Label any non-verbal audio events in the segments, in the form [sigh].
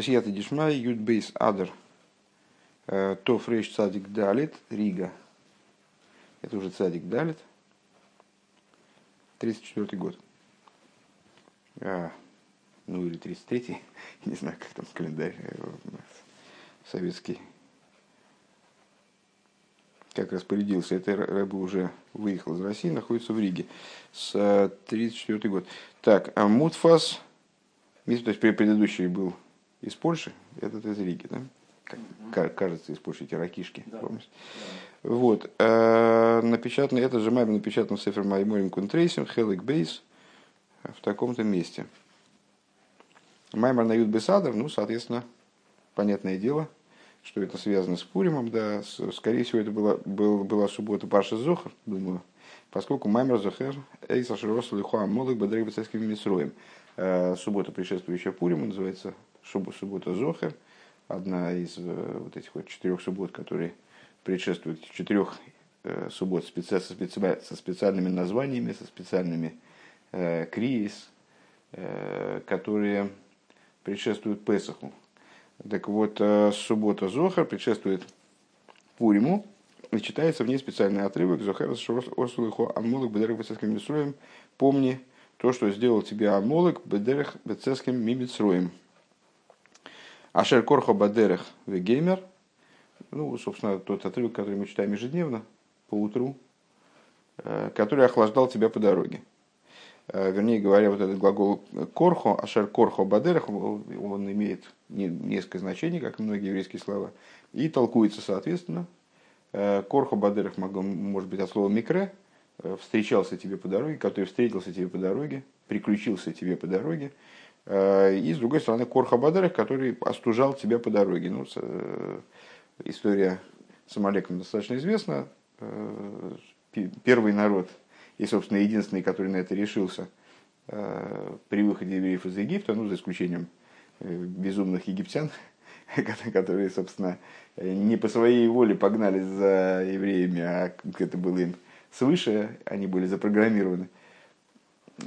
Спасибо, Дишмай, Юдбейс Адер, То Фрейш Цадик Далит, Рига. Это уже Цадик Далит. 34 год. А, ну или 33-й, [laughs] не знаю, как там календарь э, советский как распорядился. Это Рэбе уже выехал из России, находится в Риге с 1934 год. Так, а Мутфас, то есть предыдущий был из Польши, этот из Риги, да? Как, кажется, из Польши, эти ракишки, да. помнишь? Да. Вот. А, напечатано, это же Маймер напечатан в Сефер Майморим Кунтрейсим, Хелик Бейс, в таком-то месте. Маймер на Юд Бесадр, ну, соответственно, понятное дело – что это связано с Пуримом, да, скорее всего, это была, была, была суббота Паша Зохар, думаю, поскольку Маймер Зохер, Эйса Широс Лихуа Молых Бадрей Бацайским Мисроем. Э, суббота, предшествующая Пуриму, называется суббота Зохер, одна из э, вот этих вот четырех суббот, которые предшествуют четырех э, суббот со, специальными названиями, со специальными криис, которые предшествуют Песаху. Так вот, э, суббота Зохар предшествует Пуриму, и читается в ней специальный отрывок Зохар Осулыхо Амолок Бедерах Бецеским Мисроем. Помни то, что сделал тебе Амолок Бедерах Бецеским Мимицроем. Ашер Корхо Бадерах Вегеймер. Ну, собственно, тот отрывок, который мы читаем ежедневно, по утру, э, который охлаждал тебя по дороге. Э, вернее говоря, вот этот глагол корхо, ашер корхо бадерах, он имеет несколько значений, как и многие еврейские слова, и толкуется соответственно. Э, корхо бадерах может быть от слова микре, встречался тебе по дороге, который встретился тебе по дороге, приключился тебе по дороге. И с другой стороны, корхо бадерах, который остужал тебя по дороге. Ну, история с Амалеком достаточно известна. Первый народ – и, собственно, единственный, который на это решился э, при выходе евреев из Египта, ну, за исключением э, безумных египтян, [laughs] которые, собственно, не по своей воле погнались за евреями, а это было им свыше, они были запрограммированы.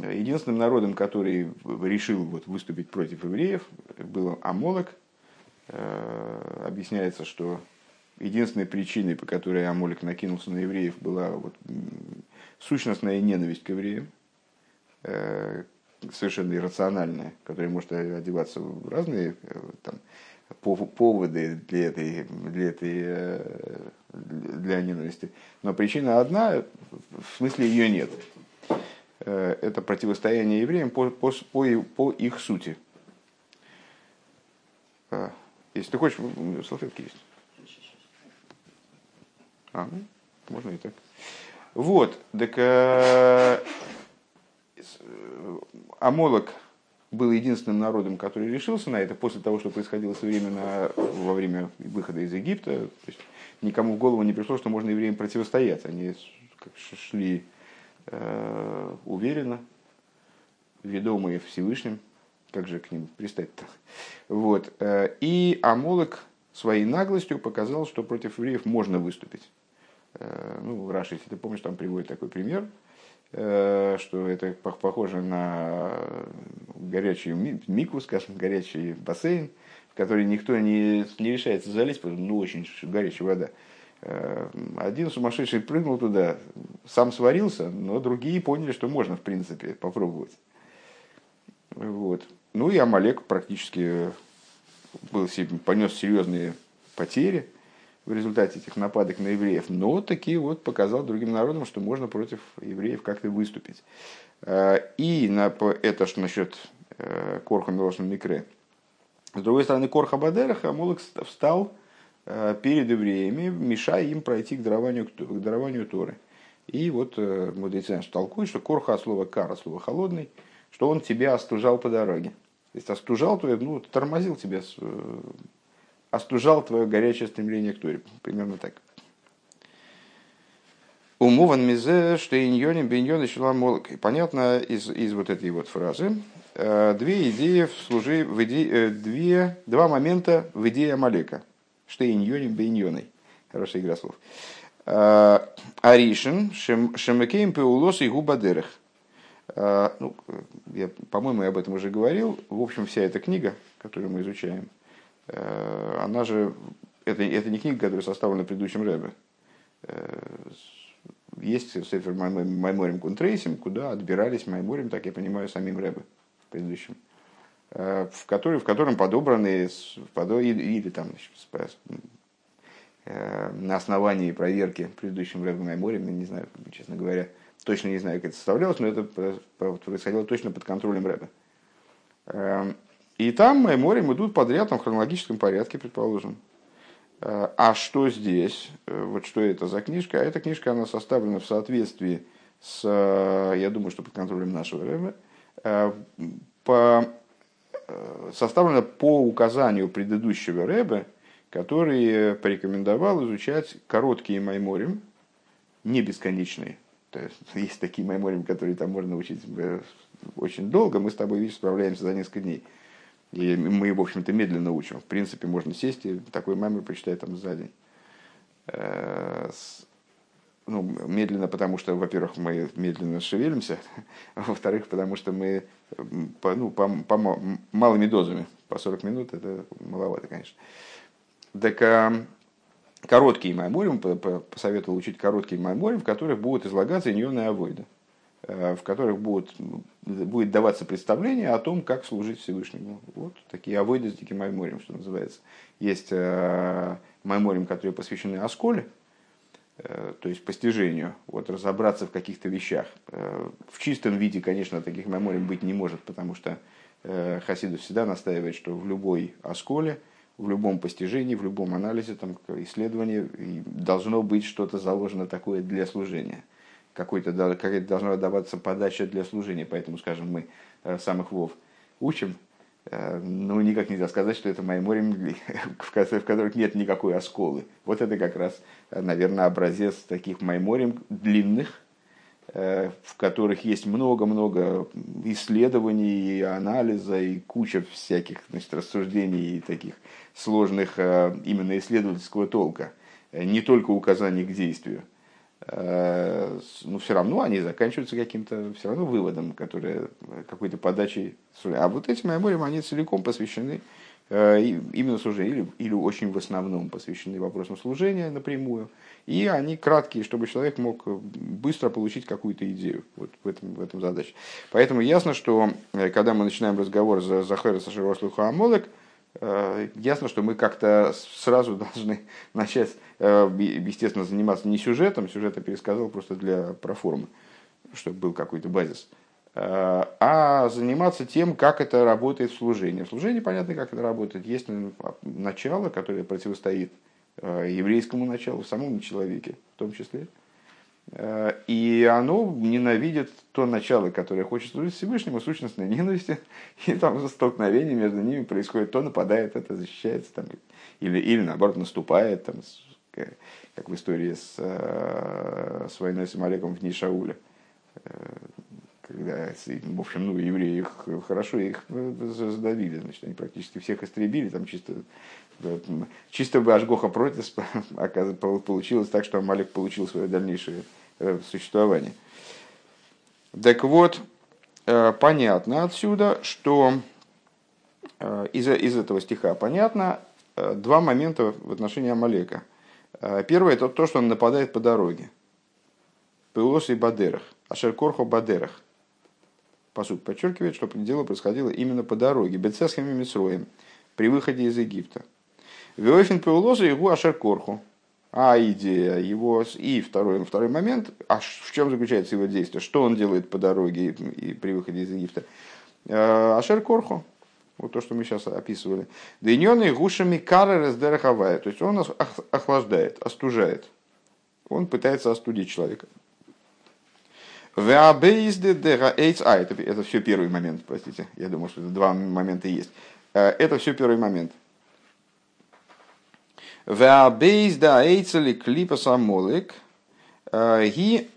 Единственным народом, который решил вот, выступить против евреев, был Амолок. Э, объясняется, что единственной причиной, по которой Амолик накинулся на евреев, была вот сущностная ненависть к евреям, э, совершенно иррациональная, которая может одеваться в разные э, там, поводы для этой, для этой для ненависти. Но причина одна, в смысле ее нет. Это противостояние евреям по, по, по, по их сути. Если ты хочешь, салфетки есть. А, ну, можно и так. Вот, так э, Амолок был единственным народом, который решился на это после того, что происходило современно во время выхода из Египта. То есть никому в голову не пришло, что можно евреям противостоять. Они шли э, уверенно, ведомые Всевышним. Как же к ним пристать-то? Вот. Э, и Амолок своей наглостью показал, что против евреев можно выступить. Э, ну, Раши, если ты помнишь, там приводит такой пример, э, что это похоже на горячий мику, скажем, горячий бассейн, в который никто не, не решается залезть, потому что ну, очень горячая вода. Э, один сумасшедший прыгнул туда, сам сварился, но другие поняли, что можно, в принципе, попробовать. Вот. Ну и Амалек практически был, понес серьезные потери – в результате этих нападок на евреев, но таки вот показал другим народам, что можно против евреев как-то выступить. Э, и на это что насчет э, Корха Милошна Микре. С другой стороны, Корха Бадераха Амолок встал перед евреями, мешая им пройти к дарованию, к дарованию Торы. И вот мудрецы толкуют, что Корха от слова кара, слово холодный, что он тебя остужал по дороге. То есть остужал, то ну, тормозил тебя остужал твое горячее стремление к Торе. Примерно так. Умован мизе, что иньоним беньон и. И понятно из, из вот этой вот фразы, э, две идеи в служи, в иде, э, две, два момента в идее Амалека. Что иньоним беньоной. Хорошая игра слов. Э, Аришин, шемекеем пеулос и губадерах. Ну, я, по-моему, я об этом уже говорил. В общем, вся эта книга, которую мы изучаем – она же, это, это не книга, которая составлена предыдущим Рэбе. Есть Сефер Майморим Кунтрейсим, куда отбирались Майморим, так я понимаю, самим Рэбе предыдущим, в, который, в котором подобраны или, там на основании проверки предыдущим Рэбе Майморим, не знаю, честно говоря, точно не знаю, как это составлялось, но это происходило точно под контролем Рэбе. Эм, и там Майморим идут подряд там, в хронологическом порядке, предположим. Э, а что здесь? Э, вот что это за книжка? А эта книжка, она составлена в соответствии с, э, я думаю, что под контролем нашего Рэбе, по, составлена по указанию предыдущего Рэбе, который порекомендовал изучать короткие майморим, не бесконечные, то есть, [laughs] есть такие майморим, которые там можно учить э, очень долго. Мы с тобой, видишь, справляемся за несколько дней. И мы, в общем-то, медленно учим. В принципе, можно сесть и такой маймор прочитать там за день. Э, ну, медленно, потому что, во-первых, мы медленно шевелимся, а [laughs] во-вторых, потому что мы по, ну, по, по малыми дозами, по 40 минут, это маловато, конечно. Так а, короткие майморим, посоветовал учить короткие майморим, в которых будут излагаться иньоны авойда, э, в которых будут, будет даваться представление о том, как служить Всевышнему. Вот такие авойды с диким майморим, что называется. Есть э, майморим, которые посвящены Осколе, э, то есть постижению, вот разобраться в каких-то вещах. В чистом виде, конечно, таких майморим быть не может, потому что Хасидов всегда настаивает, что в любой Осколе – в любом постижении, в любом анализе, там, исследовании должно быть что-то заложено такое для служения. Какой-то, какая-то должна даваться подача для служения. Поэтому, скажем, мы э, самых вов учим, э, ну, никак нельзя сказать, что это майморим, [laughs] в которых нет никакой осколы. Вот это как раз, э, наверное, образец таких майморим длинных, в которых есть много-много исследований, и анализа, и куча всяких значит, рассуждений и таких сложных э, именно исследовательского толка, э, не только указаний к действию, э, но все равно они заканчиваются каким-то все равно выводом, который какой-то подачей. А вот эти мемориям, они целиком посвящены именно служению, или, или очень в основном посвящены вопросам служения напрямую. И они краткие, чтобы человек мог быстро получить какую-то идею. Вот в этом, в этом задача. Поэтому ясно, что когда мы начинаем разговор за Захара Саширослуха Амолек, Э, ясно, что мы как-то сразу [laughs] должны начать, э, естественно, заниматься не сюжетом, сюжет я пересказал просто для проформы, чтобы был какой-то базис, э, а заниматься тем, как это работает в служении. В служении понятно, как это работает. Есть начало, которое противостоит еврейскому началу в самом человеке в том числе – Э, и оно ненавидит то начало, которое хочет служить Всевышнему, сущностной ненависти, [laughs] и там столкновение между ними происходит, то нападает, это защищается, там, или, или наоборот наступает, там, как в истории с, э, с войной с Амалеком в дни. Э, когда, в общем, ну, евреи их хорошо их задавили, значит, они практически всех истребили, там чисто, чисто бы Ашгоха против [laughs] получилось так, что Амалек получил свое дальнейшее Э, существования. Так вот, э, понятно отсюда, что э, из, из этого стиха понятно два момента в отношении Амалека. Первое это то, что он нападает по дороге. Пеулос и Бадерах. Ашеркорхо Бадерах. Посуд подчеркивает, что дело происходило именно по дороге. Бецесхем и Мисроем. При выходе из Египта. Веофин Пеулоза его Ашеркорху а идея его... И второй, второй момент, а в чем заключается его действие? Что он делает по дороге и при выходе из Египта? Э, Ашер Корху, вот то, что мы сейчас описывали. Дейненый гушами кары раздерахавая. То есть он охлаждает, остужает. Он пытается остудить человека. Это, это все первый момент, простите. Я думал, что это два момента есть. Э, это все первый момент. Веабейс да эйцели клипа самолик э, ги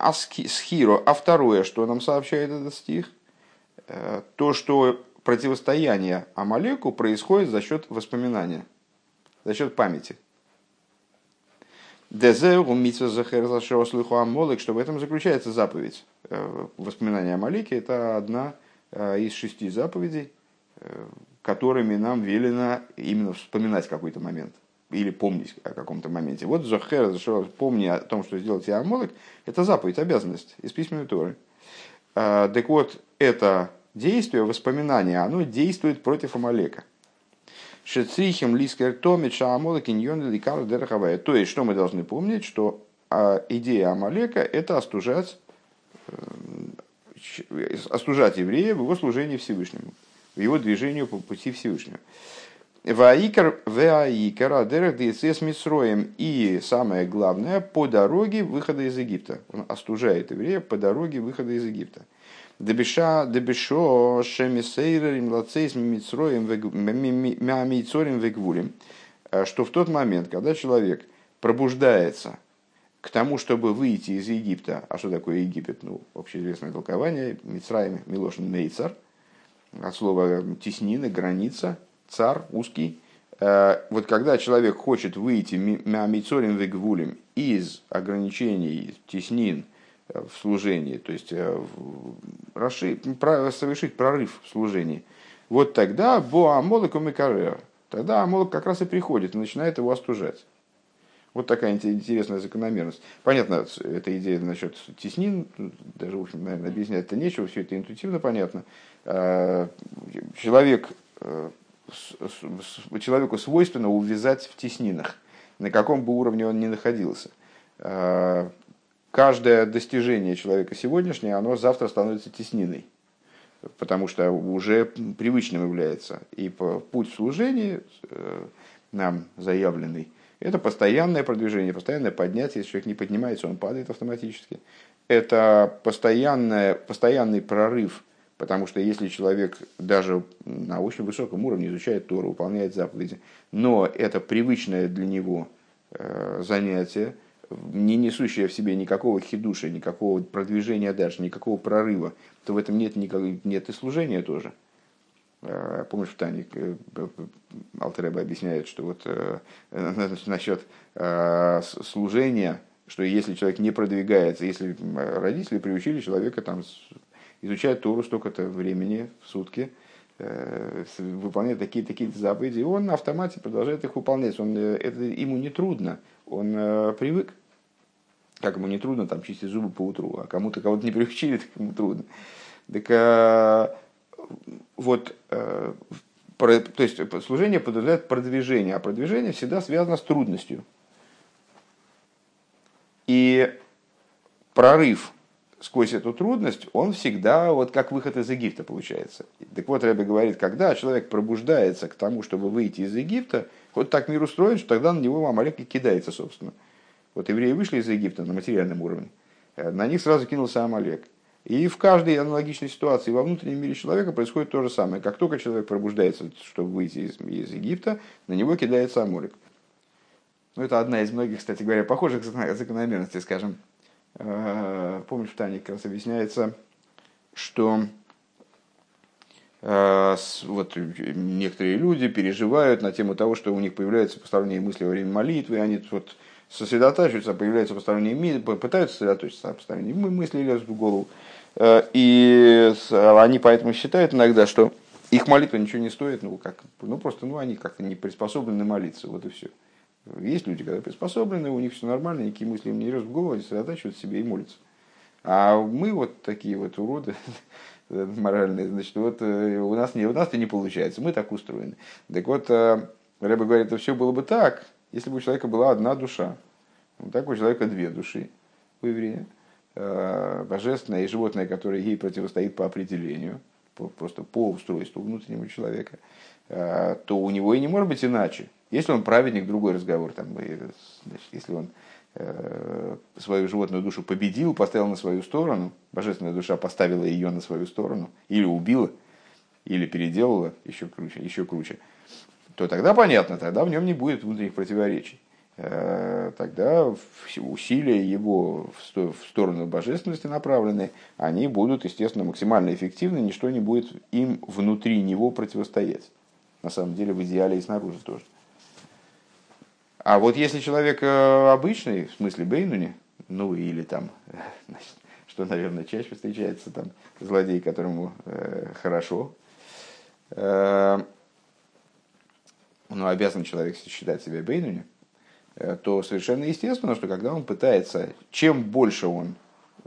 схиро. А второе, что нам сообщает этот стих, э, то, что противостояние Амалеку происходит за счет воспоминания, за счет памяти. Дезеу митсва захер слуху Амолек, что в этом заключается заповедь. Э, воспоминание о Амалеке – это одна из шести заповедей, которыми нам велено именно вспоминать какой-то момент или помнить о каком-то моменте. Вот Зохер, помни о том, что сделал тебе Амолек, это заповедь, обязанность из письменной Торы. А, так вот, это действие, воспоминание, оно действует против Амалека. Шецрихим лискер томит шаамолек иньон ликар дерахавая. То есть, что мы должны помнить, что а, идея Амалека – это остужать, э, остужать еврея в его служении Всевышнему, в его движению по пути Всевышнего. Ваикар ваикар адерах с мисроем. И самое главное, по дороге выхода из Египта. Он остужает еврея по дороге выхода из Египта. Дебиша, дебишо, шемисейрерим, лацейс, мимицроем, мямицорим, вегвулем. Э, что в тот момент, когда человек пробуждается к тому, чтобы выйти из Египта, а что такое Египет? Ну, общеизвестное толкование, Мицраем, Милошин, Мейцар, от слова теснина, граница, цар, узкий. Э, вот когда человек хочет выйти мямицорим, вегвулем из ограничений, теснин, в служении, то есть э, расширить, совершить прорыв в служении, вот тогда Бо Амолок Умикарер, тогда Амолок как раз и приходит и начинает его остужать. Вот такая интересная закономерность. Понятно, эта идея насчет теснин, даже, в общем, наверное, объяснять это нечего, все это интуитивно понятно. Человек, э, человеку свойственно увязать в теснинах, на каком бы уровне он ни находился. А, каждое достижение человека сегодняшнее, оно завтра становится тесниной, потому что уже привычным является. И путь в служении э, нам заявленный, это постоянное продвижение, постоянное поднятие. Если человек не поднимается, он падает автоматически. Это постоянное, постоянный прорыв, потому что если человек даже на очень высоком уровне изучает Тору, выполняет заповеди, но это привычное для него э, занятие – не несущая в себе никакого хидуша, никакого продвижения дальше, никакого прорыва, то в этом нет, никак, нет и служения тоже. А, помнишь, в Тане э, Алтереба объясняет, что вот э, [laughs] насчет служения, что если человек не продвигается, если родители приучили человека там, изучать Тору столько-то времени в сутки, э, выполняет такие-такие заповеди, и он на автомате продолжает их выполнять. Он, это ему не трудно он э, привык. Как ему не трудно там чистить зубы по утру, а кому-то кого-то не приучили, [laughs] так ему трудно. Так э, вот, э, то есть служение подразумевает продвижение, а продвижение всегда связано с трудностью. И прорыв сквозь эту трудность, он всегда вот как выход из Египта получается. Так вот, Рэбе говорит, когда человек пробуждается к тому, чтобы выйти из Египта, вот так мир устроен, что тогда на него Амалек и кидается, собственно. Вот евреи вышли из Египта на материальном уровне, э, на них сразу кинулся Амалек. И в каждой аналогичной ситуации во внутреннем мире человека происходит то же самое. Как только человек пробуждается, чтобы выйти из, из Египта, на него кидается Амалек. Ну, это одна из многих, кстати говоря, похожих закономерностей, скажем. Э, помнишь, в Тане как раз объясняется, что э, вот некоторые люди переживают на тему того, что у них появляются посторонние мысли во время молитвы, они вот сосредотачиваются, появляются посторонние мысли, пытаются сосредоточиться, а посторонние мысли лезут в голову. Э, и они поэтому считают иногда, что их молитва ничего не стоит, ну, как, ну просто ну, они как-то не приспособлены молиться, вот и все. Есть люди, которые приспособлены, у них все нормально, никакие мысли им не лезут в голову, они сосредотачивают себе и молятся. А мы вот такие вот уроды [laughs] моральные, значит, вот э, у нас, не, у нас это не получается, мы так устроены. Так вот, э, Рэба говорит, это все было бы так, если бы у человека была одна душа. Вот так у человека две души у еврея. Э, божественная и животное, которое ей противостоит по определению, просто по устройству внутреннего человека, то у него и не может быть иначе. Если он праведник, другой разговор. Там, значит, если он э, свою животную душу победил, поставил на свою сторону, божественная душа поставила ее на свою сторону, или убила, или переделала, еще круче, еще круче, то тогда понятно, тогда в нем не будет внутренних противоречий. Э, тогда усилия его в сторону божественности направленные, они будут, естественно, максимально эффективны, ничто не будет им внутри него противостоять. На самом деле, в идеале и снаружи тоже. А вот если человек э, обычный, в смысле Бейнуни, ну или там, [laughs] значит, что, наверное, чаще встречается, там, злодей, которому э, хорошо, э, ну, обязан человек считать себя Бейнуни, э, то совершенно естественно, что когда он пытается, чем больше он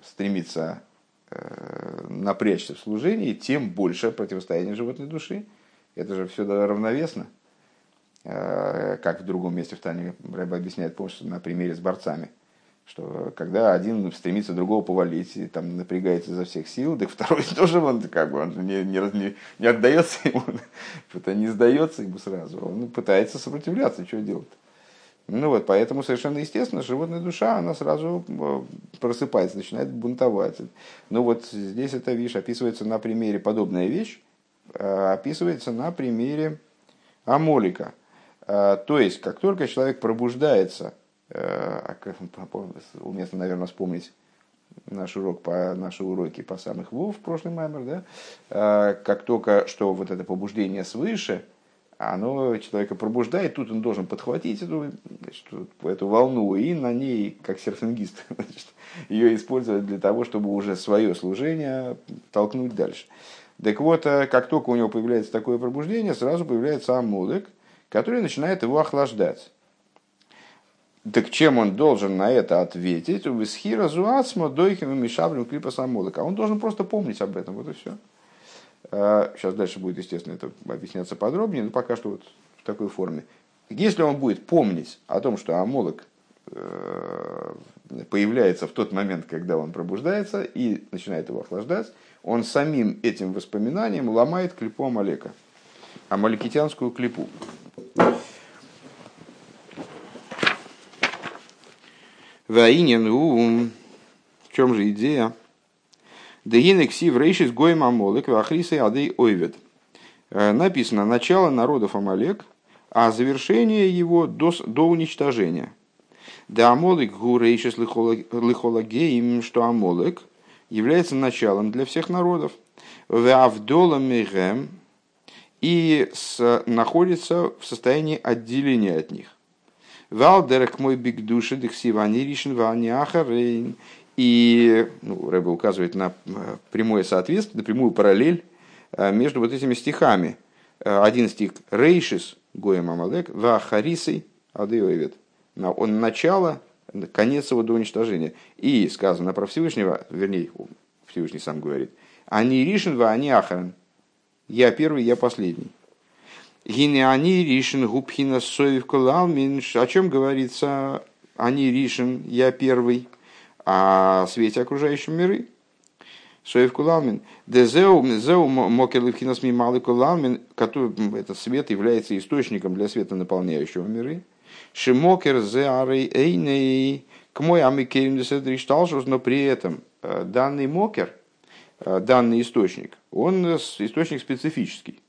стремится э, напрячься в служении, тем больше противостояние животной души. Это же все равновесно. Э, как в другом месте в Тане Рэба объясняет, помнишь, на примере с борцами – что когда один стремится другого повалить и там напрягается изо всех сил, так второй [laughs] тоже он как бы он не, не, не отдается ему, [laughs] это не сдается ему сразу, он пытается сопротивляться, что делать. Ну вот, поэтому совершенно естественно, животная душа, она сразу э, просыпается, начинает бунтовать. Ну вот здесь эта вещь описывается на примере, подобная вещь, э, описывается на примере Амолика. Э, то есть, как только человек пробуждается Э, а уместно, наверное, вспомнить наш урок по наши уроки по самых вов в прошлый маймер, да, э, как только что вот это побуждение свыше, оно человека пробуждает, тут он должен подхватить эту, значит, эту волну и на ней, как серфингист, [laughs] значит, ее использовать для того, чтобы уже свое служение толкнуть дальше. Так вот, э, как только у него появляется такое пробуждение, сразу появляется амулек, который начинает его охлаждать. Так чем он должен на это ответить? У Висхира Зуацма Дойхим и Мишаблем Клипа Самолыка. Он должен просто помнить об этом, вот и все. Сейчас дальше будет, естественно, это объясняться подробнее, но пока что вот в такой форме. Если он будет помнить о том, что Амолок э, появляется в тот момент, когда он пробуждается и начинает его охлаждать, он самим этим воспоминанием ломает клипу Амалека, амаликитянскую клипу. Ваинен ум. В чем же идея? Дегинек сив рейшис гоем амолек вахрисы адей ойвет. Э, написано начало народов Амалек, а завершение его до, до уничтожения. Да Амолек гу рейшис лихолагеем, что Амолек является началом для всех народов. Вавдола мегем и с, находится в состоянии отделения от них. Валдерек мой биг души, дексивани ришен вани. И ну, Рэба указывает на э, прямое соответствие, на прямую параллель э, между вот этими стихами. Э, один стих Рейшис, Гоем Амалек, Вахарисой, Адеовет. Он начало, конец его до уничтожения. И сказано про Всевышнего, вернее, Всевышний сам говорит, они ришен, они ахарен. Я первый, я последний. Гине они ришен губхина соев кулалмин. О чем говорится? Они ришен, я первый. О свете окружающем миры. Соев кулалмин. Дезеу зеу мокелывхинас мималы кулалмин. Который этот свет является источником для света, наполняющего миры. Шимокер зе арей эйней. К мой амикерим. Но при этом э, данный мокер, данный источник, он источник специфический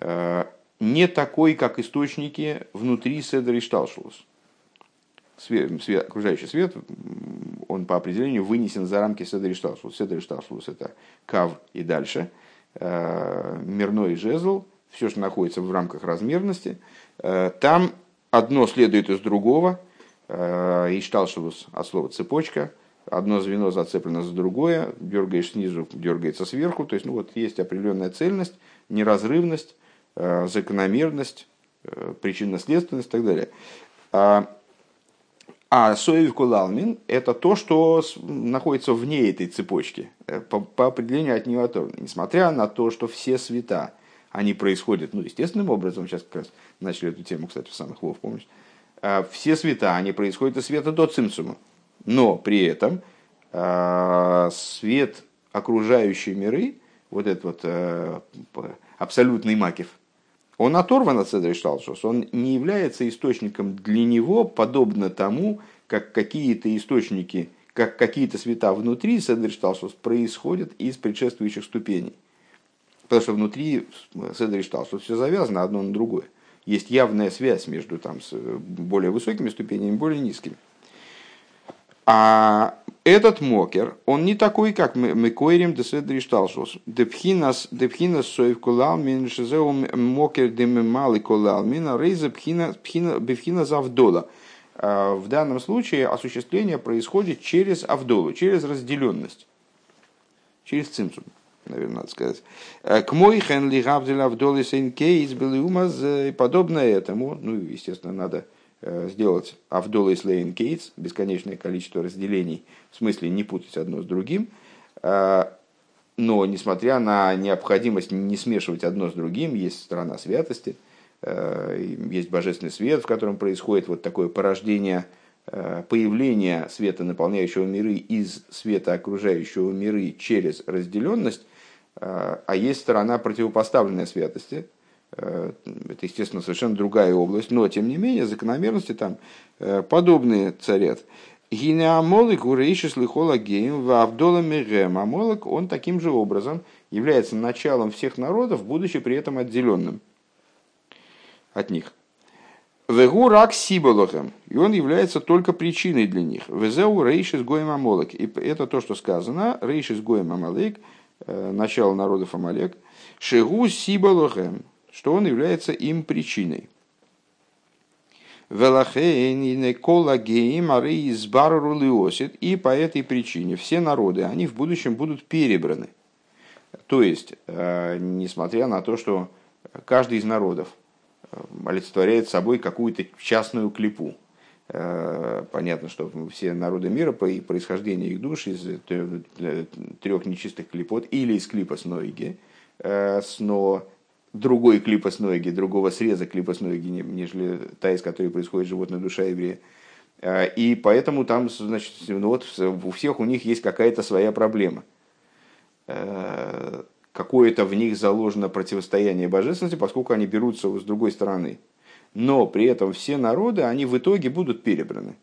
Э, не такой, как источники внутри Седер и Шталшулус. Свет, окружающий свет, он по определению вынесен за рамки Седер и Шталшулус. Седер и Шталшулус – это кав и дальше. Э, мирной жезл, все, что находится в рамках размерности. Э, там одно следует из другого. И Шталшулус от слова цепочка. Одно звено зацеплено за другое. Дергаешь снизу, дергается сверху. То есть, ну вот есть определенная цельность, неразрывность Э, закономерность, э, причинно-следственность и так далее. А, а соев кулалмин – это то, что находится вне этой цепочки, э, по, по определению от нее оторвано. Несмотря на то, что все света, они происходят, ну, естественным образом, сейчас как раз начали эту тему, кстати, в самых лов, помнишь, все света, они происходят из света до цимцума. Но при этом а, свет окружающей миры, вот этот вот абсолютный макив, он оторван от Седри Шталшус, он не является источником для него, подобно тому, как какие-то источники, как какие-то света внутри Седри Шталшус происходят из предшествующих ступеней. Потому что внутри Седри Шталшус все завязано одно на другое. Есть явная связь между там, более высокими ступенями и более низкими. А этот мокер, он не такой, как Мекойрим Деседришталшус. Депхинас соев кулалмин шизеу мокер демемалы кулалмин, а рейза бифхина завдола. А, в данном случае осуществление происходит через авдолу, через разделенность, через цимцум. наверное, надо сказать. К мой хен ли гавдила вдолы кейс был умаз и подобное этому. Ну, естественно, надо сделать Авдолы Слейн Кейтс, бесконечное количество разделений, в смысле не путать одно с другим. Но, несмотря на необходимость не смешивать одно с другим, есть сторона святости, есть божественный свет, в котором происходит вот такое порождение – Э, появление света, наполняющего миры, из света окружающего миры через разделенность, э, а есть сторона противопоставленной святости. Э, это, естественно, совершенно другая область, но, тем не менее, закономерности там подобные царят. Гинеамолик урейшис лихола геем вавдола мегем. Амолик, он таким же образом является началом всех народов, будучи при этом отделенным от них. Вегу рак. И он является только причиной для них. Везеу рейшис гоем амолек. И это то, что сказано. Рейшис гоем амалек. Э, начало народов Амалек. Шегу сиболохем. Что он является им причиной. И по этой причине все народы, они в будущем будут перебраны. То есть, э, несмотря на то, что каждый из народов олицетворяет собой какую-то частную клипу. Э, понятно, что все народы мира по происхождению их душ из трех нечистых клипот или из клипа с ноги, э, но другой клипа ноги, другого среза клипа ноги, нежели та, из которой происходит животная душа еврея. Э, и поэтому там, значит, ну вот у всех у них есть какая-то своя проблема какое-то в них заложено противостояние божественности, поскольку они берутся с другой стороны. Но при этом все народы, они в итоге будут перебраны.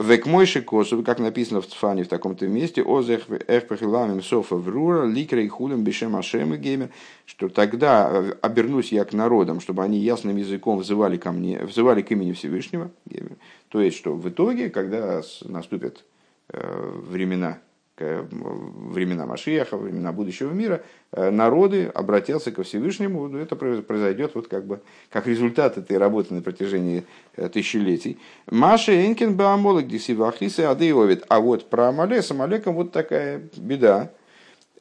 Век мойши косу, как написано в Цфане в таком-то месте, озех эхпахиламим софа врура, ликра и хулем бешем ашем и геймер, что тогда э, обернусь я к народам, чтобы они ясным языком взывали ко мне, взывали к имени Всевышнего. То есть, что в итоге, когда наступят э, времена времена Машиаха, времена будущего мира, э, народы обратятся ко Всевышнему, это произойдет вот как бы как результат этой работы на протяжении э, тысячелетий. Маша Энкин Баамолек Дисивахисы Адеовит. А вот про Амале с Амалеком вот такая беда.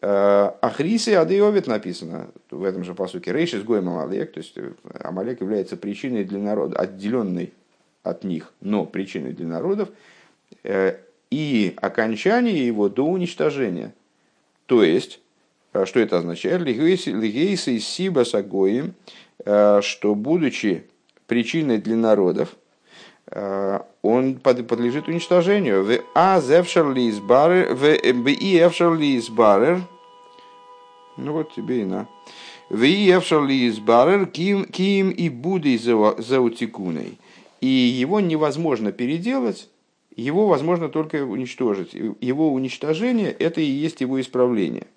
Э, Ахрисы Адеовит написано в этом же посуке. Рейшис Гоем Амалек, то есть Амалек является причиной для народа, отделенной от них, но причиной для народов и окончание его до уничтожения. То есть, э, что это означает? Лигейса из Сиба Сагоим, э, что будучи причиной для народов, э, он подлежит уничтожению. В А зевшерли барер, в и эвшерли барер, ну вот тебе и на. В и эвшерли барер, ким, ким и буды заутикуной. И его невозможно переделать, его возможно только уничтожить. Его уничтожение – это и есть его исправление.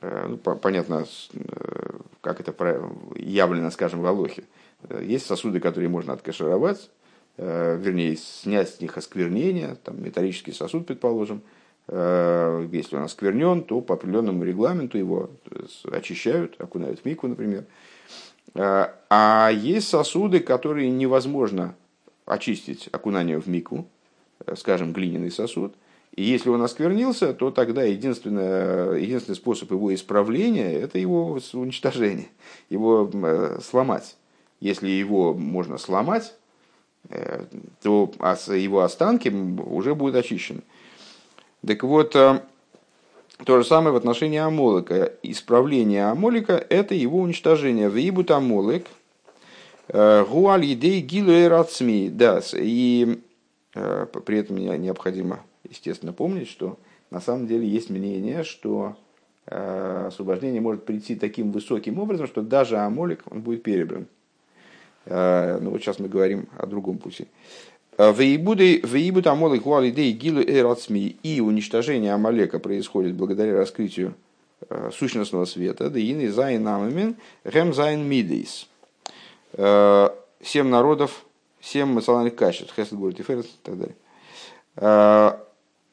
Э, ну, понятно, э, как это явлено, скажем, в Алохе. Э, есть сосуды, которые можно откашировать, вернее, снять с них осквернение, там, металлический сосуд, предположим. Если он осквернен, то по определенному регламенту его очищают, окунают в мику, например. А есть сосуды, которые невозможно очистить окунанием в мику, скажем, глиняный сосуд, и если он осквернился, то тогда единственный, единственный способ его исправления – это его уничтожение, его э, сломать. Если его можно сломать, э, то его останки уже будут очищены. Так вот, то же самое в отношении Амолика. Исправление Амолика – это его уничтожение. Вибут Амолик, гуаль едей гилуэрацми. Да, и Э, при этом необходимо, естественно, помнить, что на самом деле есть мнение, что э, освобождение может прийти таким высоким образом, что даже Амолек он будет перебран. Э, ну вот сейчас мы говорим о другом пути. ואיבוד עמלק על ידי גילוי העצמי и уничтожение Амалека происходит благодаря раскрытию сущностного света. И זיין עממין הם זיין מידות. Семь народов семь эмоциональных качеств, Хесед, Гурт и и так далее. А,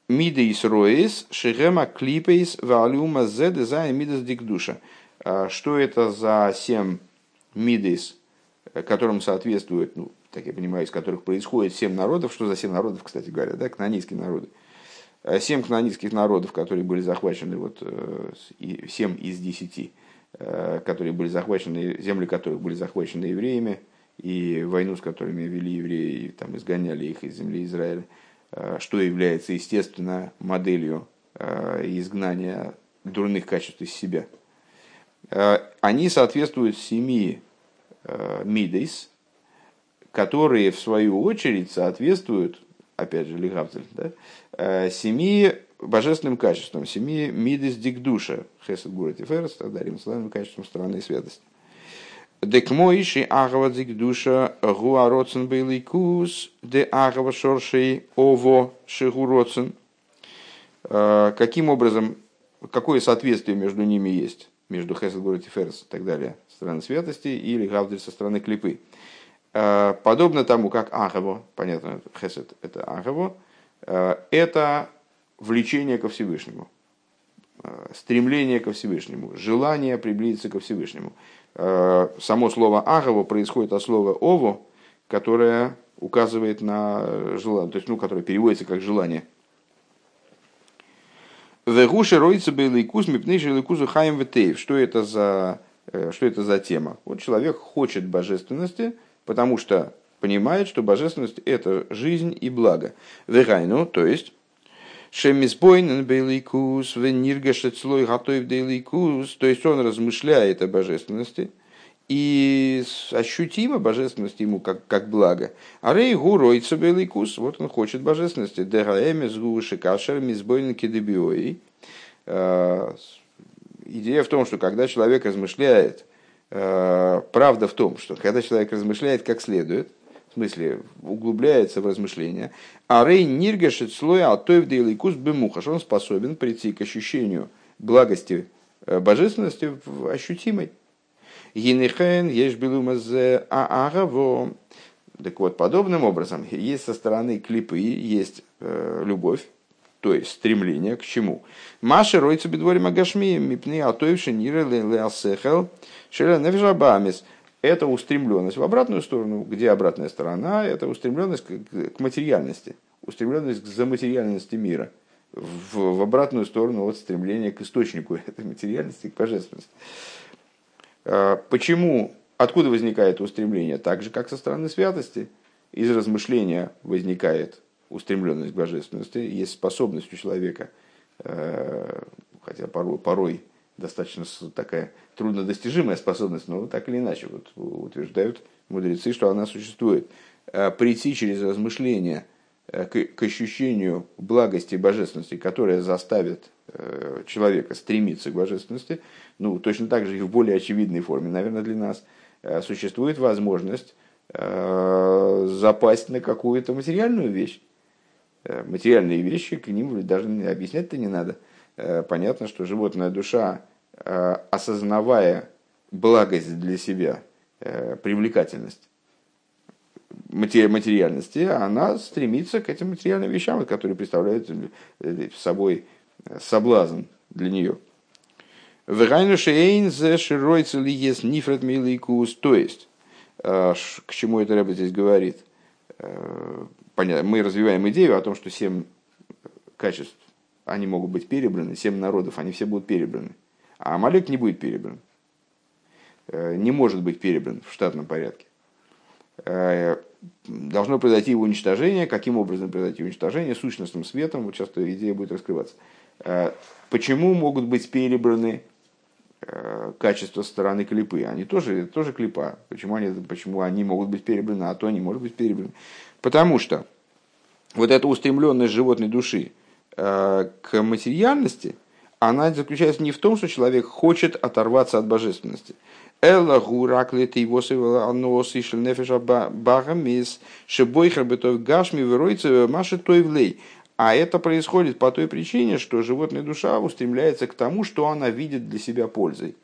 Мидейс роис, шехема клипейс, валюма зе дизайн мидес дикдуша. А, что это за семь мидейс, которым соответствует, ну, так я понимаю, из которых происходит семь народов. Что за семь народов, кстати говоря, да, канонийские народы. семь кнанитских народов, которые были захвачены, вот, семь из десяти, которые были захвачены, земли которых были захвачены евреями, и войну, с которыми вели евреи, и там изгоняли их из земли Израиля, что является, естественно, моделью изгнания дурных качеств из себя. Они соответствуют семи мидейс, которые в свою очередь соответствуют, опять же, Лигавзель, да, э, семи божественным качествам, семи мидис дикдуша, хесед гурат ферс, тогда римславным качеством стороны святости. Дек моиши агава дикдуша гуа роцен бейликус, де агава шоршей ово шигуроцен. Э, каким образом, какое соответствие между ними есть, между хесед гурат и ферс и так далее, стороны святости, или гавдель со стороны клипы. Э, подобно тому, как Ахаво, понятно, Хесед – это Ахаво, э, это влечение ко Всевышнему, стремление ко Всевышнему, желание приблизиться ко Всевышнему. Само слово Ахаво происходит от слова Ово, которое указывает на желание, то есть, ну, которое переводится как желание. Вегуши роится бейликус мипнейший ликузу хаем Что это за что это за тема? Вот человек хочет божественности – потому что понимает, что божественность – это жизнь и благо. Вегайну, то есть, Шемисбойнен бейликус, вениргашет слой готов дейликус, то есть он размышляет о божественности, и ощутимо божественность ему как, как благо. А рей гуройца бейликус, вот он хочет божественности. Дегаэмес гуши кашер мисбойнен кедебиой. А, идея в том, что когда человек размышляет Э, правда в том, что когда человек размышляет как следует, смысле углубляется в размышления, а рей ниргашит слоя атоев дейликус бемухаш, он способен прийти к ощущению благости э, божественности ощутимой. Гинехен еш белумазе аагаво. Так вот, подобным образом, есть со стороны клипы, есть э, любовь, то есть стремление к чему? Маша роется бедворим агашми, мипны атоевши нира леасехел, шеля нефишабамис. Это устремленность в обратную сторону. Где обратная сторона? Это устремленность к материальности, устремленность к заматериальности мира. В, в обратную сторону от стремления к источнику [laughs] этой материальности, к божественности. А, почему, откуда возникает устремление? Так же, как со стороны святости. Из размышления возникает устремленность к божественности, есть способность у человека, э, хотя порой, порой достаточно такая труднодостижимая способность, но так или иначе вот, утверждают мудрецы, что она существует, э, прийти через размышления э, к, к ощущению благости и божественности, которая заставит человека стремиться к божественности, ну, точно так же и в более очевидной форме, наверное, для нас, существует возможность запасть на какую-то материальную вещь. Э, материальные вещи, к ним даже объяснять-то не надо. Э, понятно, что животная душа, э, осознавая благость для себя, привлекательность материальности, она стремится к этим материальным вещам, которые представляют собой соблазн для нее. То есть, к чему это Рэбе здесь говорит? понятно, мы развиваем идею о том, что семь качеств, они могут быть перебраны, семь народов, они все будут перебраны. А Амалек не будет перебран. Э, не может быть перебран в штатном порядке. Э, должно произойти его уничтожение. Каким образом произойти уничтожение? Сущностным светом. Вот сейчас эта идея будет раскрываться. Э, почему могут быть перебраны качества стороны клипы? Они тоже, тоже клипа. Почему они, почему они могут быть перебраны, а то они могут быть перебраны? Потому что вот эта устремленность животной души к материальности, она заключается не в том, что человек хочет оторваться от божественности. Элла гураклит его нефеша багамис шебойхар бетов гашми веройца маши. А это происходит по той причине, что животная душа устремляется к тому, что она видит для себя пользой.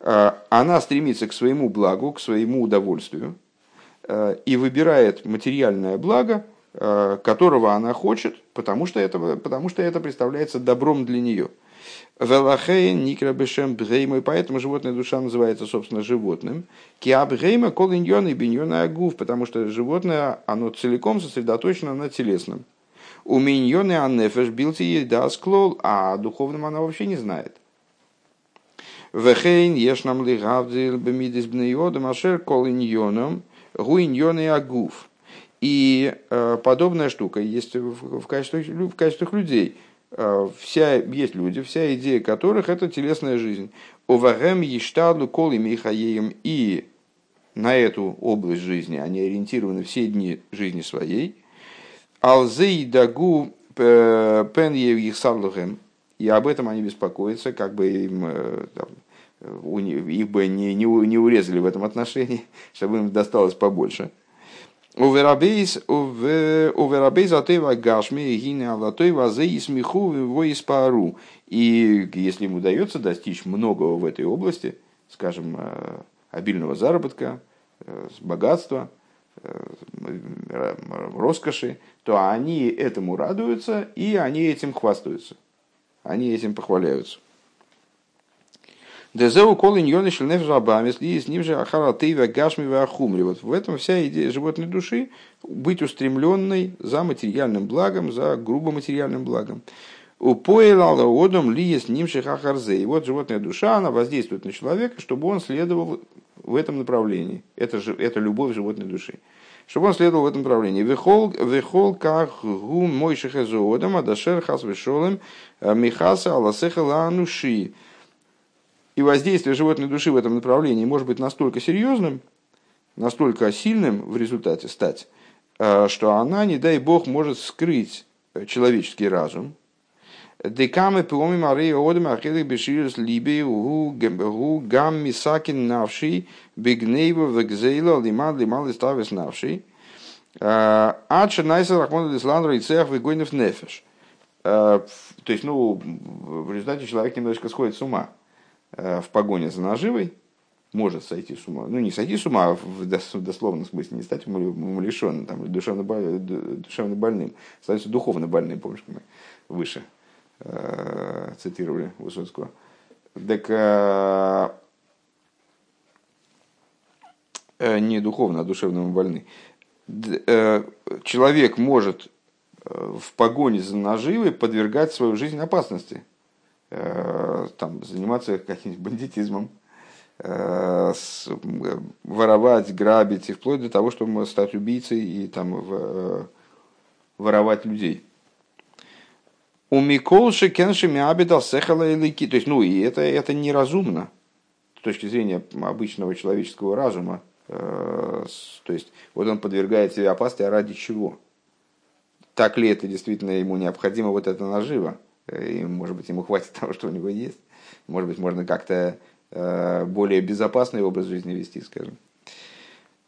Э, она стремится к своему благу, к своему удовольствию – Э, и выбирает материальное благо, э, которого она хочет, потому что это, потому что это представляется добром для нее. Велахей никра бешем бгейма, поэтому животная душа называется, собственно, животным. Киабгейма кол иньон и биньон агув, потому что животное, оно целиком сосредоточено на телесном. У миньоны аннефеш билти еда склол, а духовным она вообще не знает. Вехейн ешнам ли гавдил бемидис бнеодам ашер кол иньоном гу и агув. И э, подобная штука есть в, в, качестве, в качестве людей – Э, вся, есть люди, вся идея которых это телесная жизнь. Оварем ештадлу коли михаеем и на эту область жизни они ориентированы все дни жизни своей. Алзей дагу э, пен их сарлухем. И об этом они беспокоятся, как бы им э, там, их бы не, не, не урезали в этом отношении, [laughs] чтобы им досталось побольше. Уверабейз атева гашми гине алатоева зе и смеху его из пару. И если ему удается достичь многого в этой области, скажем, э, обильного заработка, э, богатства, э, роскоши, то они этому радуются и они этим хвастаются. Они этим похваляются. Дезеу кол иньоны шельнеф жабамис ли с ним же ахара тейва гашми ахумри. Вот в этом вся идея животной души быть устремленной за материальным благом, за грубо материальным благом. У поэлала одом ли с ним шехахарзе. И вот животная душа, она воздействует на человека, чтобы он следовал в этом направлении. Это, же, это любовь животной души. Чтобы он следовал в этом направлении. Вехол, как гу мой шехазоодам, адашер хас вешолем, михаса аласеха лануши. И воздействие животной души в этом направлении может быть настолько серьезным, настолько сильным в результате стать, э, что она, не дай бог, может скрыть человеческий разум. Декамы пиоми Мария Одам Ахилик Беширус Либи Гу Гам Мисакин Навши Бигнейва Вегзейла Лиман Лиман Листавис Навши э, Ача Найса Рахмон Лисландра и Цех Вегойнев Нефеш. Э, то есть, ну, в результате человек немножко сходит с ума. Э, в погоне за наживой может сойти с ума. Ну, не сойти с ума а в дословном смысле, не стать умалишенным, там, душевно, душевно больным. Становится духовно больным, помнишь, мы выше э, цитировали Высоцкого. Так э, э, не духовно, а душевно больны. Э, человек может э, в погоне за наживой подвергать свою жизнь опасности. Э, там, заниматься каким-нибудь бандитизмом, э, воровать, грабить, и вплоть до того, чтобы стать убийцей и там, э, воровать людей. У Миколши Кенши Миабидал Сехала Илики. То есть, ну, и это, это неразумно с точки зрения обычного человеческого разума. То есть, вот он подвергает себе опасности, а ради чего? Так ли это действительно ему необходимо, вот это наживо? И, может быть, ему хватит того, что у него есть. Может быть, можно как-то э, более безопасный образ жизни вести, скажем.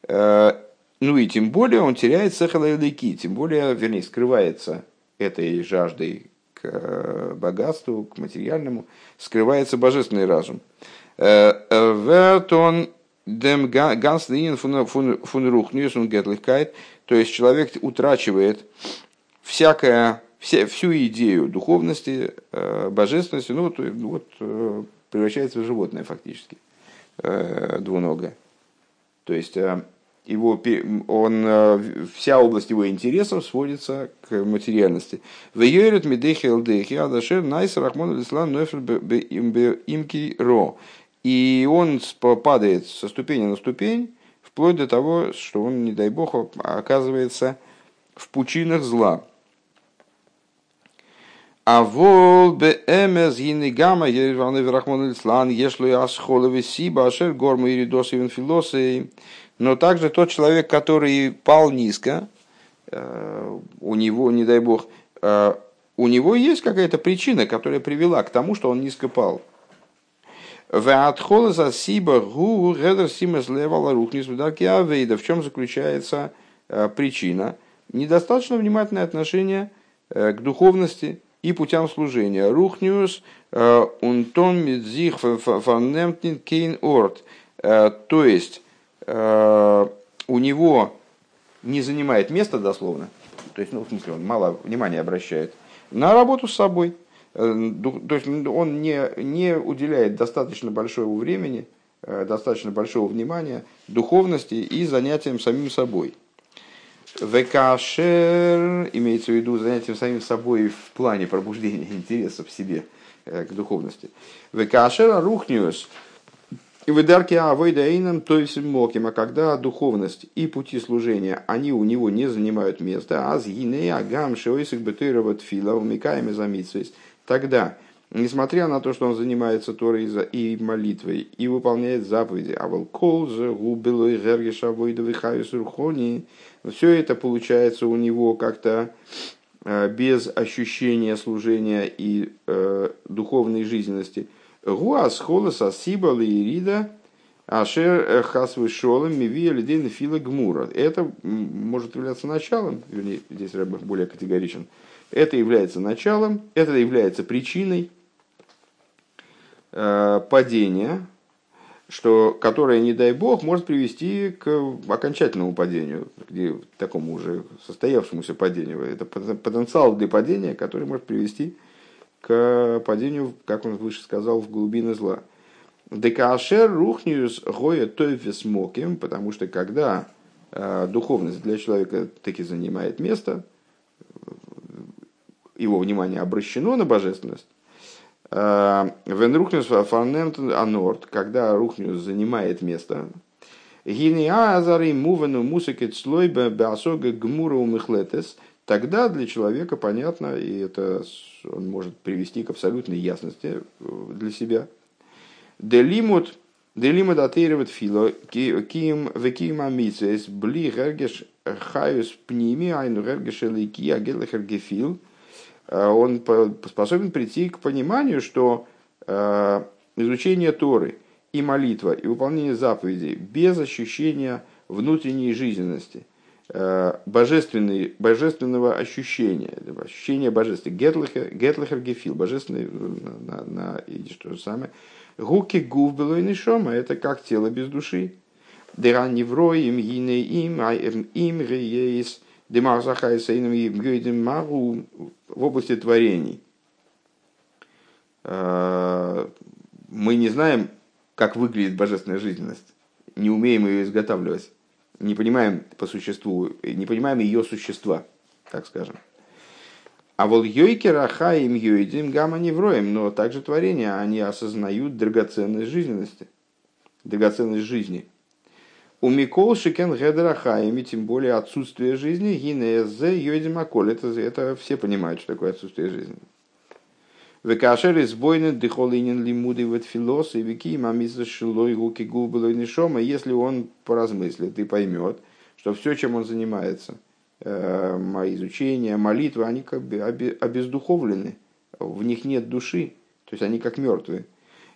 Э, ну и тем более он теряет сахалайдыки, тем более, вернее, скрывается этой жаждой к э, богатству, к материальному, скрывается божественный разум. Вертон дем ганс фун рухнюс он то есть человек утрачивает всякое все, всю идею духовности, э, божественности, ну, вот, вот э, превращается в животное фактически, э, двуногое. То есть его, он, вся область его интересов сводится к материальности. Алислам Имки Ро. И он падает со ступени на ступень, вплоть до того, что он, не дай бог, оказывается в пучинах зла. А вол бе эмез гины гамма ерваны верахмон ислан ешло и асхолове сиба ашер горму и ридос филосы. Но также тот человек, который пал низко, э, у него, не дай бог, э, у него есть какая-то причина, которая привела к тому, что он низко пал. В чем заключается э, причина? Недостаточно внимательное отношение к духовности, и путям служения. Рухниус э, унтон мидзих фаннемтин кейн орт. Э, то есть э, у него не занимает места дословно, то есть, ну, в смысле, он мало внимания обращает на работу с собой. то есть он не, не уделяет достаточно большого времени, достаточно большого внимания духовности и занятиям самим собой. Векашер имеется в виду занятием самим собой в плане пробуждения [laughs] интереса в себе к духовности. Векашер рухниус и выдарки авойда эйном, то есть моким, а когда духовность и пути служения, они у него не занимают места, а с гинея агам шоисик бетырова тфила умикаем замитсвейс, тогда, несмотря на то, что он занимается Торой и молитвой, и выполняет заповеди, а волкол же губило и гергиша авойда рухони, все это получается у него как-то э, без ощущения служения и э, духовной жизненности – Гуас холос асиба лирида ашер хасвы шолом мивия лидейна фила гмура. Это может являться началом, вернее, здесь Рэб более категоричен. Это является началом, это является причиной э, падения, что, которое, не дай бог, может привести к окончательному падению, к такому уже состоявшемуся падению. Это потенциал для падения, который может привести к падению, как он выше сказал, в глубины зла. Декашер рухниус гоя тойфис моким, потому что когда э, духовность для человека таки занимает место, его внимание обращено на божественность, Вен рухниус фарнент анорт, когда рухниус занимает место, Гинеа азары мувану мусикет слойба беасога гмура умыхлетес – тогда для человека понятно, и это он может привести к абсолютной ясности э, для себя. Делимут Делима датейреват фило, ким веким амицес, бли гергеш хаюс пними, айну гергеш элейки, агелахер гефил. Э, он способен прийти к пониманию, что э, изучение Торы и молитва, и выполнение заповедей без ощущения внутренней жизненности, Э, божественный, божественного ощущения, ощущения божественности. Гетлихер, гетлихер гефил, божественный на, на, идиш то же самое. Гуки гув и нишома, это как тело без души. Деран неврой им гине им, а им им реес, им им мару в области творений. Э, мы не знаем, как выглядит божественная жизненность, не умеем ее изготавливать не понимаем по существу, не понимаем ее существа, так скажем. А вот йойки рахаим йойдим гамма невроем, но также творения, они осознают драгоценность жизненности, драгоценность жизни. У Микол Шикен Гедрахаим, и тем более отсутствие жизни, гинезе йойдим аколь, это, это все понимают, что такое отсутствие жизни. Векашер из бойны дыхолинин лимуды в филос и вики мамиза шилой гуки губилой нишома, если он поразмыслит и поймет, что все, чем он занимается, э, мои изучения, молитвы, они как бы обездуховлены, в них нет души, то есть они как мертвые.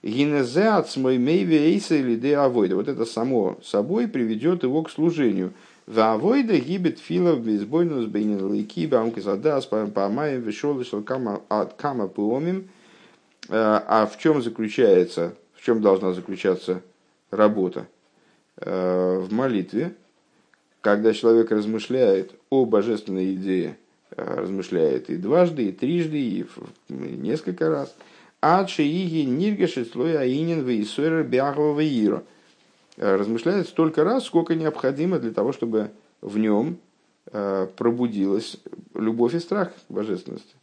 Гинезе от смой мейве или де авойда. Вот это само собой приведет его к служению – Вавойда гибет филов безбойнус бейнин лейки бамки задас памаем вешолышал кама кама пуомим. А в чем заключается, в чем должна заключаться работа? В молитве, когда человек размышляет о божественной идее, размышляет и дважды, и трижды, и несколько раз. Адши иги ниргаши слоя аинин вейсойра бягова вейира – Э, размышляет столько раз, сколько необходимо для того, чтобы в нем э, пробудилась любовь и страх божественности.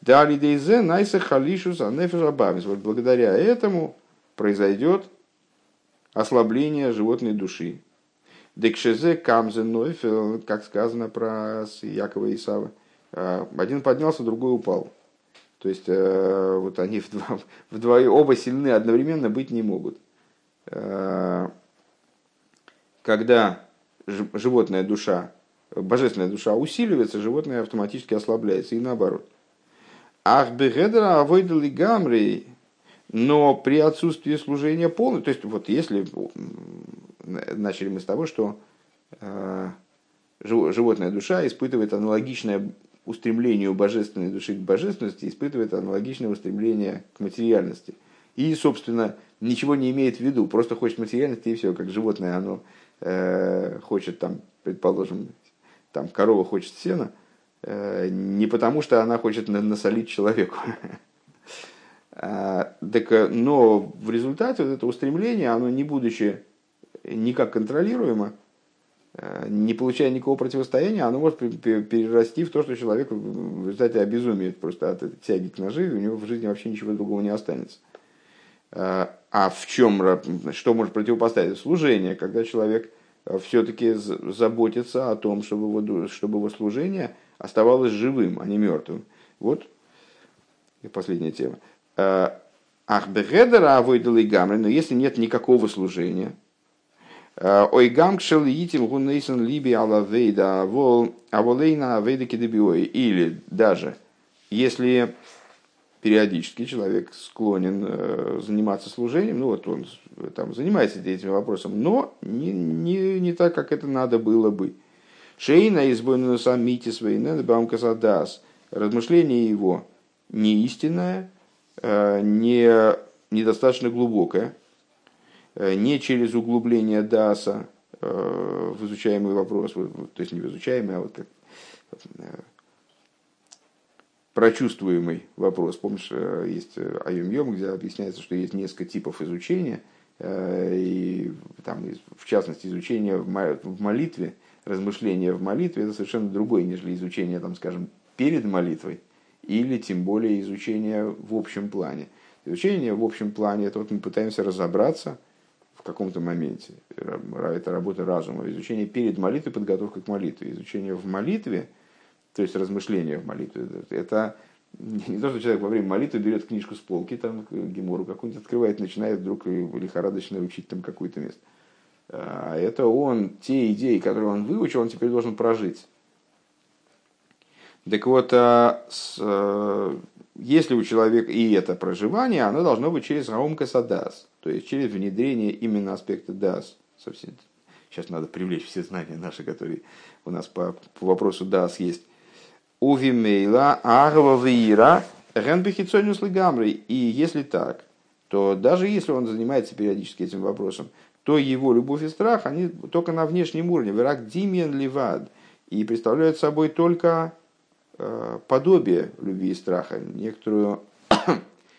Дали дейзе найса халишус анефиш Вот благодаря этому произойдет ослабление животной души. Декшезе камзе нойфел, как сказано про Якова и Исава. Э, один поднялся, другой упал. То есть вот они [laughs] вдвоем, вдвоем оба сильны одновременно быть не могут когда животная душа, божественная душа усиливается, животное автоматически ослабляется, и наоборот. Ах бегедра авойдали гамри, но при отсутствии служения полной, то есть вот если начали мы с того, что э, животная душа испытывает аналогичное устремлению божественной души к божественности, испытывает аналогичное устремление к материальности. И, собственно, ничего не имеет в виду, просто хочет материальности и все, как животное, оно Э, хочет там, предположим, там корова хочет сена, э, не потому что она хочет насолить человеку, [laughs] Так, но в результате вот это устремление, оно не будучи никак контролируемо, не получая никакого противостояния, оно может перерасти в то, что человек в результате обезумеет просто от тяги к ножи, и у него в жизни вообще ничего другого не останется. А в чем, что может противопоставить? Служение, когда человек все-таки заботится о том, чтобы его, чтобы его служение оставалось живым, а не мертвым. Вот и последняя тема. Ах, бегедера гамры, но если нет никакого служения, Ой гамкшел итим гунейсон либи алавейда аволейна авейда кидебиой. Или даже если периодически человек склонен э, заниматься служением, ну вот он там занимается этим вопросом, но не, не, не так, как это надо было бы. Шейна избойна самити своей бамкасадас. Размышление его не истинное, э, не недостаточно глубокое, не через углубление даса в изучаемый вопрос, то есть не в изучаемый, а вот как прочувствуемый вопрос. Помнишь, э, есть э, Айом-Йом, где объясняется, что есть несколько типов изучения, э, и там, в частности, изучение в молитве, размышление в молитве, это совершенно другое, нежели изучение, там, скажем, перед молитвой, или тем более изучение в общем плане. Изучение в общем плане, это вот мы пытаемся разобраться в каком-то моменте. Это работа разума. Изучение перед молитвой, подготовка к молитве. Изучение в молитве – то есть размышления в молитве. Это [laughs] не то, что человек во время молитвы берет книжку с полки, там, гемору какую-нибудь открывает, начинает вдруг лихорадочно учить там какое-то место. А это он, те идеи, которые он выучил, он теперь должен прожить. Так вот, а а, если у человека и это проживание, оно должно быть через раумка садас, то есть через внедрение именно аспекта дас. Сейчас надо привлечь все знания наши, которые у нас по, по вопросу дас есть. Увимейла, Агва Вира, Ренбехицониус Легамрой. И если так, то даже если он занимается периодически этим вопросом, то его любовь и страх, они только на внешнем уровне. Вирак Димиен Ливад. И представляют собой только э, подобие любви и страха, некоторую [coughs]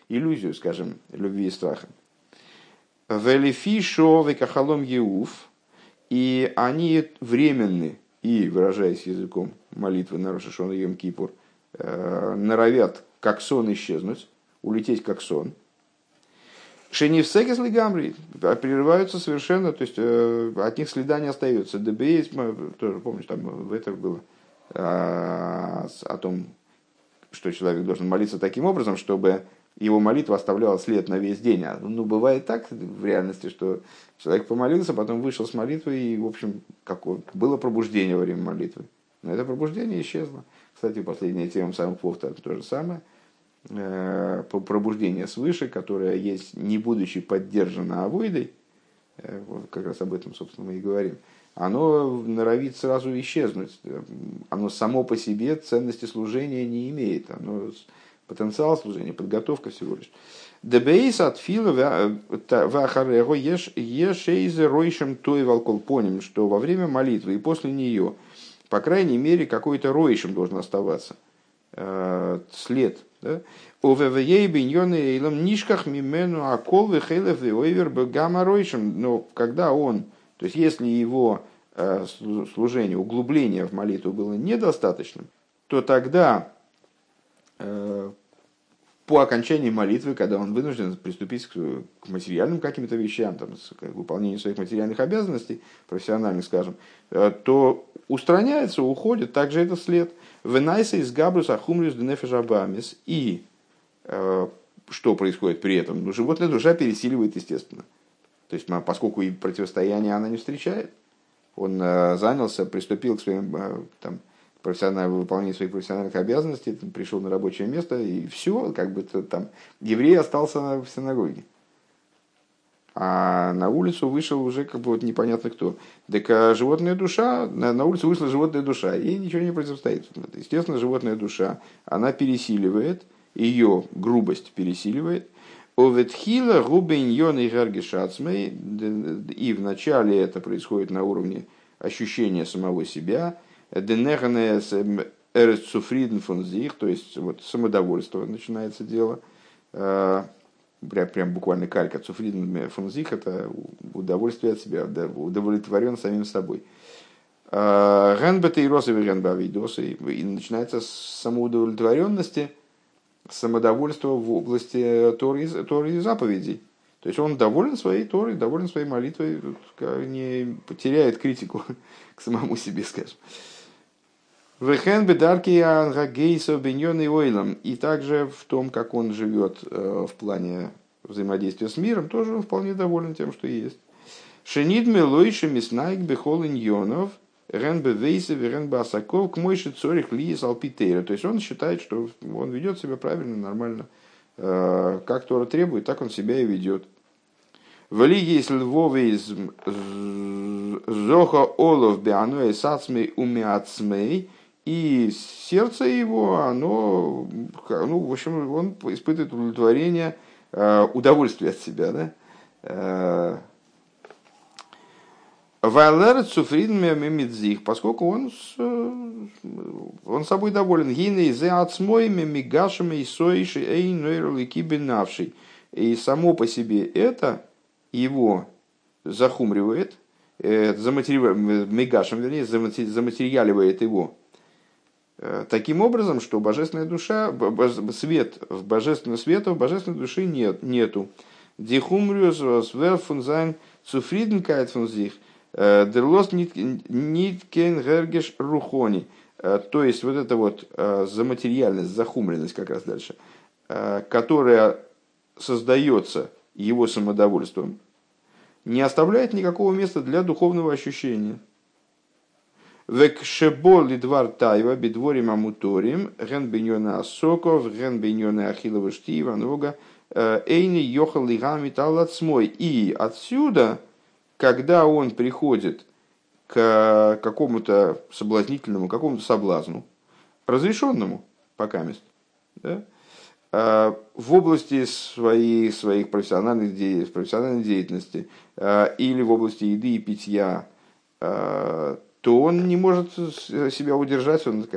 иллюзию, скажем, любви и страха. Велифишо векахалом еуф. И они временны, и, выражаясь языком молитвы на Рошашон и Кипур, э, норовят как сон исчезнуть, улететь как сон. Шенивсекес лигамри прерываются совершенно, то есть э, от них следа не остается. ДБС, тоже помнишь, там в этом было о том, что человек должен молиться таким образом, чтобы его молитва оставляла след на весь день. А, ну, бывает так в реальности, что человек помолился, потом вышел с молитвы, и, в общем, как было пробуждение во время молитвы. Но это пробуждение исчезло. Кстати, последняя тема самых плов это то же самое. Э, пробуждение свыше, которое есть, не будучи поддержано авойдой, э, вот как раз об этом, собственно, мы и говорим, оно норовит сразу исчезнуть. Оно само по себе ценности служения не имеет. Оно потенциал служения, подготовка всего лишь. Дебейс от фила вахарего ешейзе ройшем той волкол. Поним, что во время молитвы и после нее, по крайней мере, какой-то ройшем должен оставаться. Э, след. Овевей биньоны эйлом нишках мимену акол вехелев и ойвер ройшем. Но когда он, то есть если его э, служение, углубление в молитву было недостаточным, то тогда Э, по окончании молитвы, когда он вынужден приступить к материальным каким-то вещам, там, к выполнению своих материальных обязанностей, профессиональных, скажем, э, то устраняется, уходит также этот след. Венайса из габрус ахумрис денефежабамис. И что происходит при этом? Ну, животная душа пересиливает, естественно. То есть, поскольку и противостояние она не встречает, он занялся, приступил к своим там, профессиональное выполнение своих профессиональных обязанностей, пришел на рабочее место, и все, как бы там еврей остался в синагоге. А на улицу вышел уже как бы вот непонятно кто. Так а животная душа, на, на улицу вышла животная душа, ей ничего не противостоит. Естественно, животная душа, она пересиливает, ее грубость пересиливает. Оветхила губин йон и и вначале это происходит на уровне ощущения самого себя – Денеханес Эрцуфриден фон Зих, то есть вот самодовольство начинается дело. прям, прям буквально калька, цуфриден фунзих, это удовольствие от себя, удовлетворен самим собой. Генбета и розовый генбавидосы, и начинается с самоудовлетворенности, самодовольства в области Торы, Торы и заповедей. То есть он доволен своей Торой, доволен своей молитвой, не потеряет критику [laughs] к самому себе, скажем. Вехен бедарки ангагейса беньоны ойлом. И также в том, как он живет э, в плане взаимодействия с миром, тоже он вполне доволен тем, что есть. Шенид мелойши миснайк бехол иньонов, рен бевейсе верен басаков, к мойши цорих ли салпитейра. То есть он считает, что он ведет себя правильно, нормально. Э, как Тора требует, так он себя и ведет. Вали есть львовый зоха олов бианой сацмей умиацмей – и сердце его, оно, ну, в общем, он испытывает удовлетворение, э, удовольствие от себя, да? Э, Вайлер Цуфрин Мемидзих, поскольку он, он собой доволен. Гины зе ацмой мемигашами и соиши эй нойролики бенавший. И само по себе это его захумривает, э, мегашем, вернее, заматериаливает его Э, таким образом, что божественная душа, свет, в божественном света в божественной души нет, нету. Дихумриус фунзайн цуфриденкайт фунзих, э, дерлос ниткен гергеш рухони. Э, то есть вот эта вот заматериальность, захумренность как раз дальше, которая создается его самодовольством, не оставляет никакого места для духовного ощущения – Векшеболи двор тайва бедворим амуторим, ген беньона соков, ген беньона ахилова штива, нога, э, эйни йохал лигами талацмой. И отсюда, когда он приходит к какому-то соблазнительному, какому-то соблазну, разрешенному пока мест, да, э, в области своей, своих профессиональных де, профессиональной деятельности э, или в области еды и питья, то он не может себя удержать, он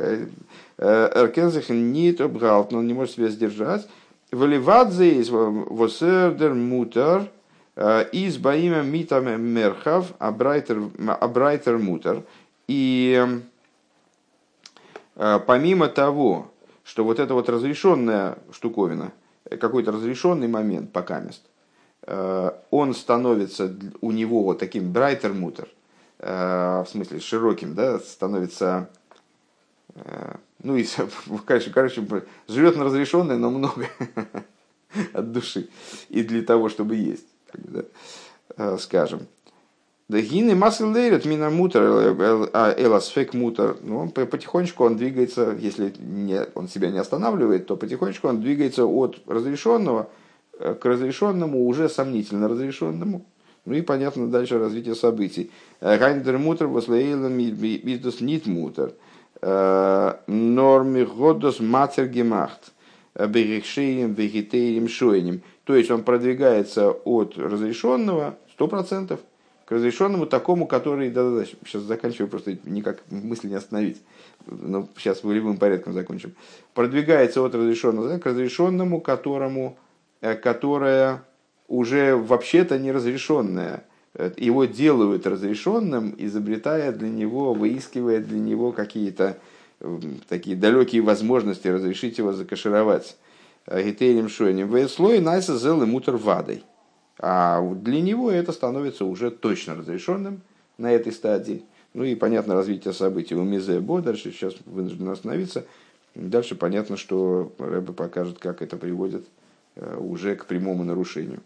Эркензах не обгалт, он не может себя сдержать. Валивадзе из восердер мутер из баима митаме мерхав абрайтер мутер. И э, помимо того, что вот эта вот разрешенная штуковина, какой-то разрешенный момент пока мест, э, он становится у него вот таким брайтер мутер, Э, в смысле широким, да, становится, э, ну и, [laughs] короче, короче, живет на разрешенное, но много [laughs] от души и для того, чтобы есть, да, э, скажем. Да гины масл лейрет мина мутер, эласфек мутер. Ну, потихонечку он двигается, если не, он себя не останавливает, то потихонечку он двигается от разрешенного к разрешенному, уже сомнительно разрешенному. Ну и понятно дальше развитие событий. Гайндер мутер вослейлен бидус нит мутер. Норми годос матер гемахт. Берегшеем, вегетерием, шоенем. То есть он продвигается от разрешенного 100% к разрешенному такому, который... Да-да-да, сейчас заканчиваю, просто никак мысли не остановить. Но ну, сейчас волевым порядком закончим. Продвигается от разрешенного к разрешенному, которому, э, которое уже вообще-то неразрешенное. Его делают разрешенным, изобретая для него, выискивая для него какие-то такие далекие возможности разрешить его закашировать. Гитерим шойним. Слой найса зел и мутер вадой. А для него это становится уже точно разрешенным на этой стадии. Ну и понятно развитие событий у Мизе Бо. Дальше сейчас вынужден остановиться. Дальше понятно, что Рэбе покажет, как это приводит э, уже к прямому нарушению.